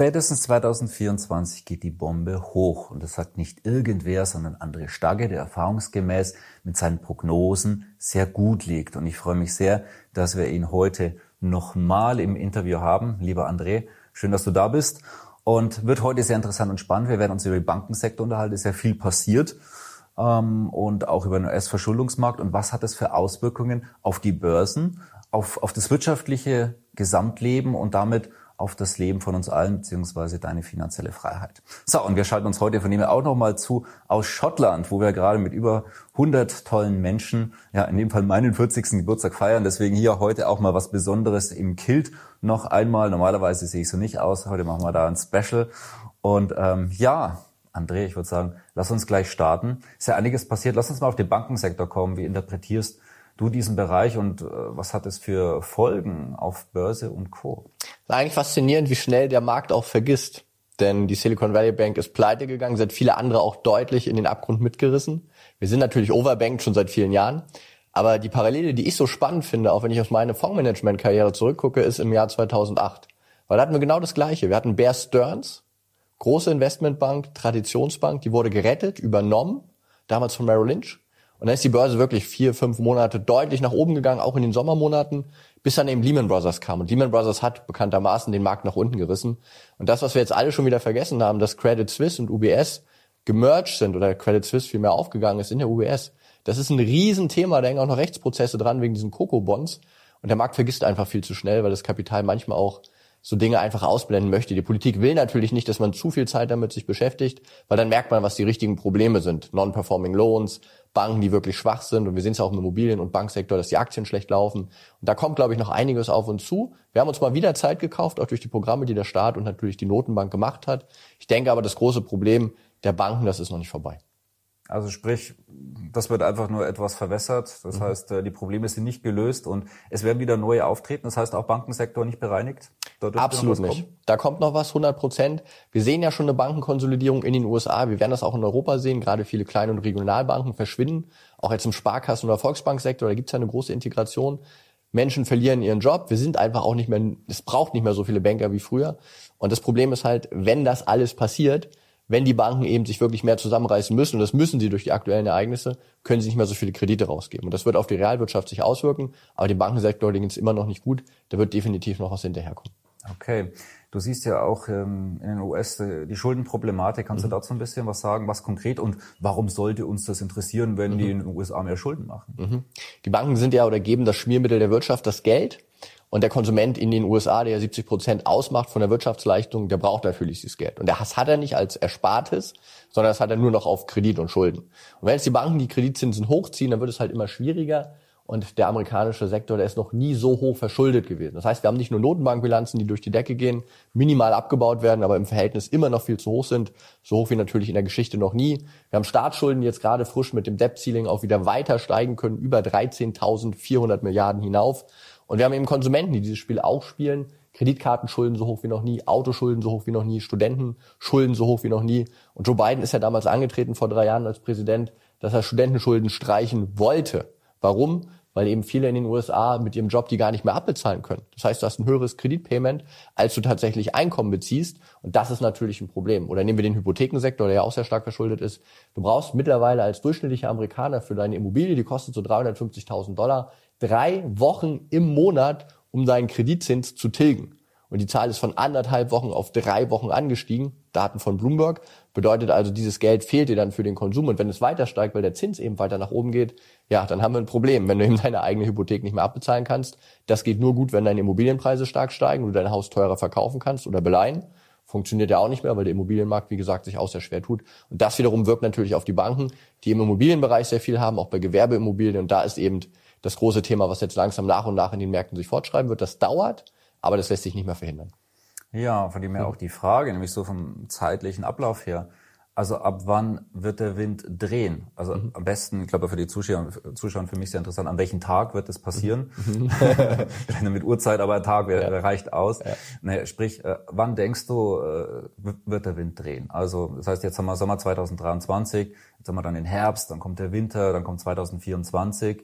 Spätestens 2024 geht die Bombe hoch. Und das sagt nicht irgendwer, sondern André Stagge, der erfahrungsgemäß mit seinen Prognosen sehr gut liegt. Und ich freue mich sehr, dass wir ihn heute nochmal im Interview haben. Lieber André, schön, dass du da bist. Und wird heute sehr interessant und spannend. Wir werden uns über den Bankensektor unterhalten. Es ist sehr viel passiert. Ähm, und auch über den US-Verschuldungsmarkt. Und was hat das für Auswirkungen auf die Börsen, auf, auf das wirtschaftliche Gesamtleben und damit auf das Leben von uns allen beziehungsweise deine finanzielle Freiheit. So, und wir schalten uns heute von dem auch nochmal zu aus Schottland, wo wir gerade mit über 100 tollen Menschen, ja in dem Fall meinen 40. Geburtstag feiern. Deswegen hier heute auch mal was Besonderes im Kilt noch einmal. Normalerweise sehe ich so nicht aus. Heute machen wir da ein Special. Und ähm, ja, André, ich würde sagen, lass uns gleich starten. Ist ja einiges passiert. Lass uns mal auf den Bankensektor kommen. Wie interpretierst du diesen Bereich und äh, was hat es für Folgen auf Börse und Co? Eigentlich faszinierend, wie schnell der Markt auch vergisst. Denn die Silicon Valley Bank ist pleite gegangen, seit viele andere auch deutlich in den Abgrund mitgerissen. Wir sind natürlich overbanked schon seit vielen Jahren. Aber die Parallele, die ich so spannend finde, auch wenn ich aus meiner Fondsmanagement-Karriere zurückgucke, ist im Jahr 2008. Weil da hatten wir genau das Gleiche. Wir hatten Bear Stearns, große Investmentbank, Traditionsbank, die wurde gerettet, übernommen, damals von Merrill Lynch. Und dann ist die Börse wirklich vier, fünf Monate deutlich nach oben gegangen, auch in den Sommermonaten, bis dann eben Lehman Brothers kam. Und Lehman Brothers hat bekanntermaßen den Markt nach unten gerissen. Und das, was wir jetzt alle schon wieder vergessen haben, dass Credit Suisse und UBS gemerged sind oder Credit Suisse vielmehr aufgegangen ist in der UBS, das ist ein Riesenthema. Da hängen auch noch Rechtsprozesse dran wegen diesen Coco-Bonds. Und der Markt vergisst einfach viel zu schnell, weil das Kapital manchmal auch so Dinge einfach ausblenden möchte. Die Politik will natürlich nicht, dass man zu viel Zeit damit sich beschäftigt, weil dann merkt man, was die richtigen Probleme sind. Non-performing Loans, Banken, die wirklich schwach sind. Und wir sehen es auch im Immobilien- und Banksektor, dass die Aktien schlecht laufen. Und da kommt, glaube ich, noch einiges auf uns zu. Wir haben uns mal wieder Zeit gekauft, auch durch die Programme, die der Staat und natürlich die Notenbank gemacht hat. Ich denke aber, das große Problem der Banken, das ist noch nicht vorbei. Also sprich, das wird einfach nur etwas verwässert. Das mhm. heißt, äh, die Probleme sind nicht gelöst und es werden wieder neue auftreten. Das heißt, auch Bankensektor nicht bereinigt. Absolut nicht. Da kommt noch was, 100 Prozent. Wir sehen ja schon eine Bankenkonsolidierung in den USA. Wir werden das auch in Europa sehen. Gerade viele kleine und Regionalbanken verschwinden. Auch jetzt im Sparkassen- oder Volksbanksektor, da gibt es ja eine große Integration. Menschen verlieren ihren Job. Wir sind einfach auch nicht mehr, es braucht nicht mehr so viele Banker wie früher. Und das Problem ist halt, wenn das alles passiert, wenn die Banken eben sich wirklich mehr zusammenreißen müssen, und das müssen sie durch die aktuellen Ereignisse, können sie nicht mehr so viele Kredite rausgeben. Und das wird auf die Realwirtschaft sich auswirken, aber dem Bankensektor ging es immer noch nicht gut. Da wird definitiv noch was hinterherkommen. Okay. Du siehst ja auch ähm, in den US äh, die Schuldenproblematik. Kannst mhm. du dazu ein bisschen was sagen, was konkret und warum sollte uns das interessieren, wenn mhm. die in den USA mehr Schulden machen? Mhm. Die Banken sind ja oder geben das Schmiermittel der Wirtschaft, das Geld. Und der Konsument in den USA, der ja 70 Prozent ausmacht von der Wirtschaftsleistung, der braucht natürlich dieses Geld. Und das hat er nicht als Erspartes, sondern das hat er nur noch auf Kredit und Schulden. Und wenn jetzt die Banken die Kreditzinsen hochziehen, dann wird es halt immer schwieriger. Und der amerikanische Sektor, der ist noch nie so hoch verschuldet gewesen. Das heißt, wir haben nicht nur Notenbankbilanzen, die durch die Decke gehen, minimal abgebaut werden, aber im Verhältnis immer noch viel zu hoch sind. So hoch wie natürlich in der Geschichte noch nie. Wir haben Staatsschulden, die jetzt gerade frisch mit dem Debt-Ceiling auch wieder weiter steigen können, über 13.400 Milliarden hinauf. Und wir haben eben Konsumenten, die dieses Spiel auch spielen. Kreditkartenschulden so hoch wie noch nie, Autoschulden so hoch wie noch nie, Studentenschulden so hoch wie noch nie. Und Joe Biden ist ja damals angetreten vor drei Jahren als Präsident, dass er Studentenschulden streichen wollte. Warum? Weil eben viele in den USA mit ihrem Job die gar nicht mehr abbezahlen können. Das heißt, du hast ein höheres Kreditpayment, als du tatsächlich Einkommen beziehst. Und das ist natürlich ein Problem. Oder nehmen wir den Hypothekensektor, der ja auch sehr stark verschuldet ist. Du brauchst mittlerweile als durchschnittlicher Amerikaner für deine Immobilie, die kostet so 350.000 Dollar, drei Wochen im Monat, um deinen Kreditzins zu tilgen. Und die Zahl ist von anderthalb Wochen auf drei Wochen angestiegen. Daten von Bloomberg. Bedeutet also, dieses Geld fehlt dir dann für den Konsum. Und wenn es weiter steigt, weil der Zins eben weiter nach oben geht, ja, dann haben wir ein Problem, wenn du eben deine eigene Hypothek nicht mehr abbezahlen kannst. Das geht nur gut, wenn deine Immobilienpreise stark steigen und du dein Haus teurer verkaufen kannst oder beleihen. Funktioniert ja auch nicht mehr, weil der Immobilienmarkt, wie gesagt, sich auch sehr schwer tut. Und das wiederum wirkt natürlich auf die Banken, die im Immobilienbereich sehr viel haben, auch bei Gewerbeimmobilien. Und da ist eben das große Thema, was jetzt langsam nach und nach in den Märkten sich fortschreiben wird. Das dauert, aber das lässt sich nicht mehr verhindern. Ja, von dem her auch die Frage, nämlich so vom zeitlichen Ablauf her. Also ab wann wird der Wind drehen? Also mhm. am besten, ich glaube für die Zuschauer, Zuschauer für mich sehr interessant, an welchem Tag wird das passieren? Mhm. mit Uhrzeit, aber ein Tag ja. reicht aus. Ja. Naja, sprich, äh, wann denkst du, äh, wird der Wind drehen? Also das heißt, jetzt haben wir Sommer 2023, jetzt haben wir dann den Herbst, dann kommt der Winter, dann kommt 2024.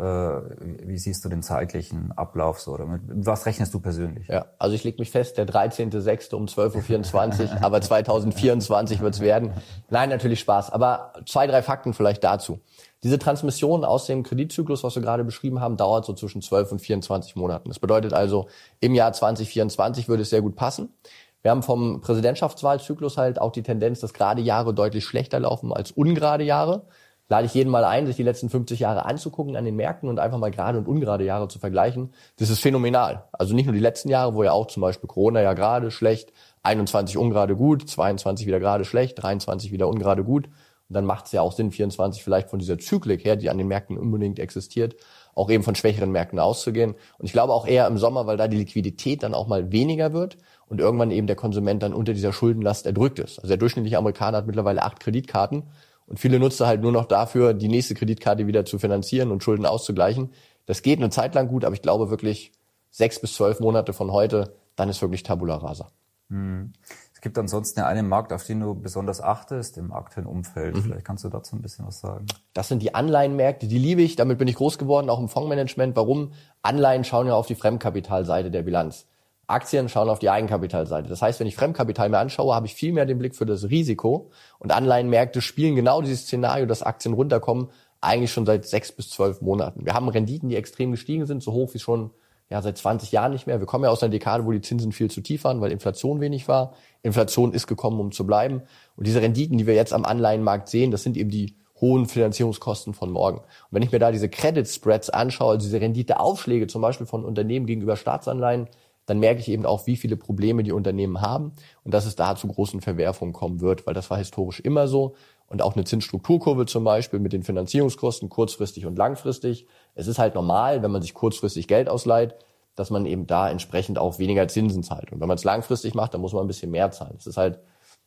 Äh, wie siehst du den zeitlichen Ablauf so? Oder mit was rechnest du persönlich? Ja, also ich lege mich fest, der 13.06. um 12.24 Uhr, aber 2024 wird es werden. Nein, natürlich Spaß. Aber zwei, drei Fakten vielleicht dazu. Diese Transmission aus dem Kreditzyklus, was wir gerade beschrieben haben, dauert so zwischen 12 und 24 Monaten. Das bedeutet also, im Jahr 2024 würde es sehr gut passen. Wir haben vom Präsidentschaftswahlzyklus halt auch die Tendenz, dass gerade Jahre deutlich schlechter laufen als ungerade Jahre lade ich jeden mal ein, sich die letzten 50 Jahre anzugucken an den Märkten und einfach mal gerade und ungerade Jahre zu vergleichen. Das ist phänomenal. Also nicht nur die letzten Jahre, wo ja auch zum Beispiel Corona ja gerade schlecht, 21 ungerade gut, 22 wieder gerade schlecht, 23 wieder ungerade gut. Und dann macht es ja auch Sinn, 24 vielleicht von dieser Zyklik her, die an den Märkten unbedingt existiert, auch eben von schwächeren Märkten auszugehen. Und ich glaube auch eher im Sommer, weil da die Liquidität dann auch mal weniger wird und irgendwann eben der Konsument dann unter dieser Schuldenlast erdrückt ist. Also der durchschnittliche Amerikaner hat mittlerweile acht Kreditkarten und viele nutzen halt nur noch dafür, die nächste Kreditkarte wieder zu finanzieren und Schulden auszugleichen. Das geht eine Zeit lang gut, aber ich glaube wirklich sechs bis zwölf Monate von heute, dann ist wirklich Tabula rasa. Hm. Es gibt ansonsten ja einen Markt, auf den du besonders achtest im aktuellen Umfeld. Mhm. Vielleicht kannst du dazu ein bisschen was sagen. Das sind die Anleihenmärkte, die liebe ich. Damit bin ich groß geworden, auch im Fondsmanagement. Warum? Anleihen schauen ja auf die Fremdkapitalseite der Bilanz. Aktien schauen auf die Eigenkapitalseite. Das heißt, wenn ich Fremdkapital mir anschaue, habe ich viel mehr den Blick für das Risiko. Und Anleihenmärkte spielen genau dieses Szenario, dass Aktien runterkommen, eigentlich schon seit sechs bis zwölf Monaten. Wir haben Renditen, die extrem gestiegen sind, so hoch wie schon ja, seit 20 Jahren nicht mehr. Wir kommen ja aus einer Dekade, wo die Zinsen viel zu tief waren, weil Inflation wenig war. Inflation ist gekommen, um zu bleiben. Und diese Renditen, die wir jetzt am Anleihenmarkt sehen, das sind eben die hohen Finanzierungskosten von morgen. Und wenn ich mir da diese Credit Spreads anschaue, also diese Renditeaufschläge zum Beispiel von Unternehmen gegenüber Staatsanleihen, dann merke ich eben auch, wie viele Probleme die Unternehmen haben und dass es da zu großen Verwerfungen kommen wird, weil das war historisch immer so. Und auch eine Zinsstrukturkurve zum Beispiel mit den Finanzierungskosten kurzfristig und langfristig. Es ist halt normal, wenn man sich kurzfristig Geld ausleiht, dass man eben da entsprechend auch weniger Zinsen zahlt. Und wenn man es langfristig macht, dann muss man ein bisschen mehr zahlen. Es ist halt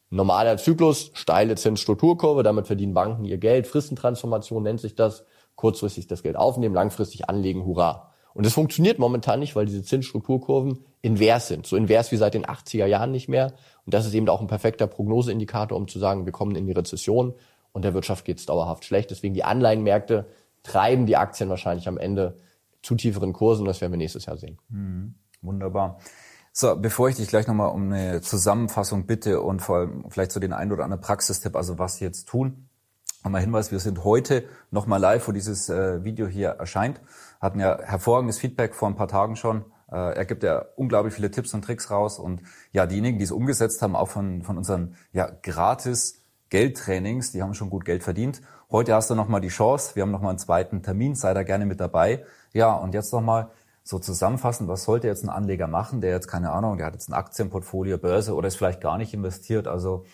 normaler Zyklus, steile Zinsstrukturkurve, damit verdienen Banken ihr Geld. Fristentransformation nennt sich das. Kurzfristig das Geld aufnehmen, langfristig anlegen, hurra. Und das funktioniert momentan nicht, weil diese Zinsstrukturkurven invers sind. So invers wie seit den 80er Jahren nicht mehr. Und das ist eben auch ein perfekter Prognoseindikator, um zu sagen, wir kommen in die Rezession und der Wirtschaft geht es dauerhaft schlecht. Deswegen die Anleihenmärkte treiben die Aktien wahrscheinlich am Ende zu tieferen Kursen. Das werden wir nächstes Jahr sehen. Mhm. Wunderbar. So, bevor ich dich gleich nochmal um eine Zusammenfassung bitte und vor allem vielleicht so den einen oder anderen Praxistipp, also was jetzt tun, nochmal Hinweis, wir sind heute nochmal live, wo dieses äh, Video hier erscheint hatten ja hervorragendes Feedback vor ein paar Tagen schon. Äh, er gibt ja unglaublich viele Tipps und Tricks raus und ja, diejenigen, die es umgesetzt haben, auch von, von unseren ja, gratis Geldtrainings, die haben schon gut Geld verdient. Heute hast du nochmal die Chance, wir haben nochmal einen zweiten Termin, sei da gerne mit dabei. Ja, und jetzt nochmal so zusammenfassen, was sollte jetzt ein Anleger machen, der jetzt, keine Ahnung, der hat jetzt ein Aktienportfolio, Börse oder ist vielleicht gar nicht investiert. Also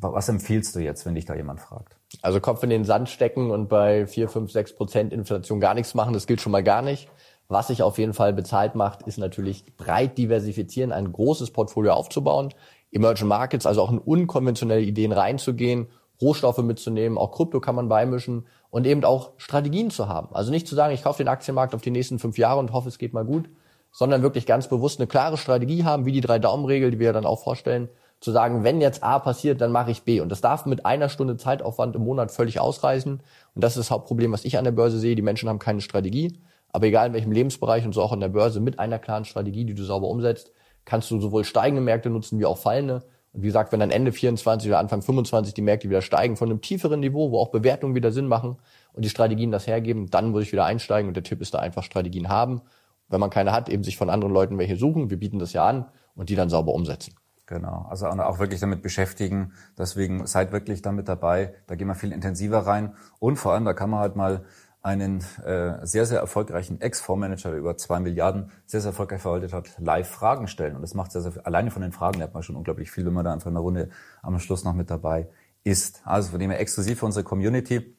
was empfiehlst du jetzt, wenn dich da jemand fragt? Also Kopf in den Sand stecken und bei 4, 5, 6 Prozent Inflation gar nichts machen, das gilt schon mal gar nicht. Was sich auf jeden Fall bezahlt macht, ist natürlich breit diversifizieren, ein großes Portfolio aufzubauen, Emerging Markets, also auch in unkonventionelle Ideen reinzugehen, Rohstoffe mitzunehmen, auch Krypto kann man beimischen und eben auch Strategien zu haben. Also nicht zu sagen, ich kaufe den Aktienmarkt auf die nächsten fünf Jahre und hoffe, es geht mal gut, sondern wirklich ganz bewusst eine klare Strategie haben, wie die drei Daumenregel, die wir dann auch vorstellen, zu sagen, wenn jetzt A passiert, dann mache ich B. Und das darf mit einer Stunde Zeitaufwand im Monat völlig ausreichen. Und das ist das Hauptproblem, was ich an der Börse sehe. Die Menschen haben keine Strategie. Aber egal in welchem Lebensbereich und so auch an der Börse, mit einer klaren Strategie, die du sauber umsetzt, kannst du sowohl steigende Märkte nutzen wie auch fallende. Und wie gesagt, wenn dann Ende 24 oder Anfang 25 die Märkte wieder steigen von einem tieferen Niveau, wo auch Bewertungen wieder Sinn machen und die Strategien das hergeben, dann muss ich wieder einsteigen. Und der Tipp ist da einfach Strategien haben. Wenn man keine hat, eben sich von anderen Leuten welche suchen. Wir bieten das ja an und die dann sauber umsetzen. Genau, also auch wirklich damit beschäftigen. Deswegen seid wirklich damit dabei. Da gehen wir viel intensiver rein. Und vor allem, da kann man halt mal einen äh, sehr, sehr erfolgreichen Ex-Fondsmanager, der über zwei Milliarden sehr, sehr erfolgreich verwaltet hat, live Fragen stellen. Und das macht sehr, sehr. Alleine von den Fragen lernt man schon unglaublich viel, wenn man da einfach in der Runde am Schluss noch mit dabei ist. Also von dem her exklusiv für unsere Community.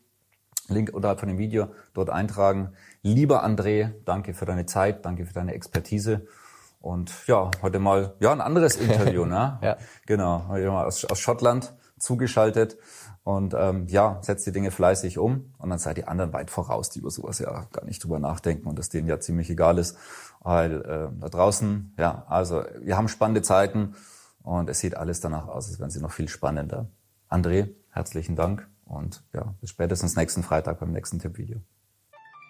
Link unterhalb von dem Video dort eintragen. Lieber André, danke für deine Zeit, danke für deine Expertise. Und ja, heute mal ja ein anderes Interview, ne? Ja. Genau, heute mal aus, aus Schottland zugeschaltet. Und ähm, ja, setzt die Dinge fleißig um und dann seid die anderen weit voraus, die über sowas ja gar nicht drüber nachdenken und das denen ja ziemlich egal ist. Weil äh, da draußen, ja, also wir haben spannende Zeiten und es sieht alles danach aus, als wären sie noch viel spannender. André, herzlichen Dank und ja, bis spätestens nächsten Freitag beim nächsten Tippvideo.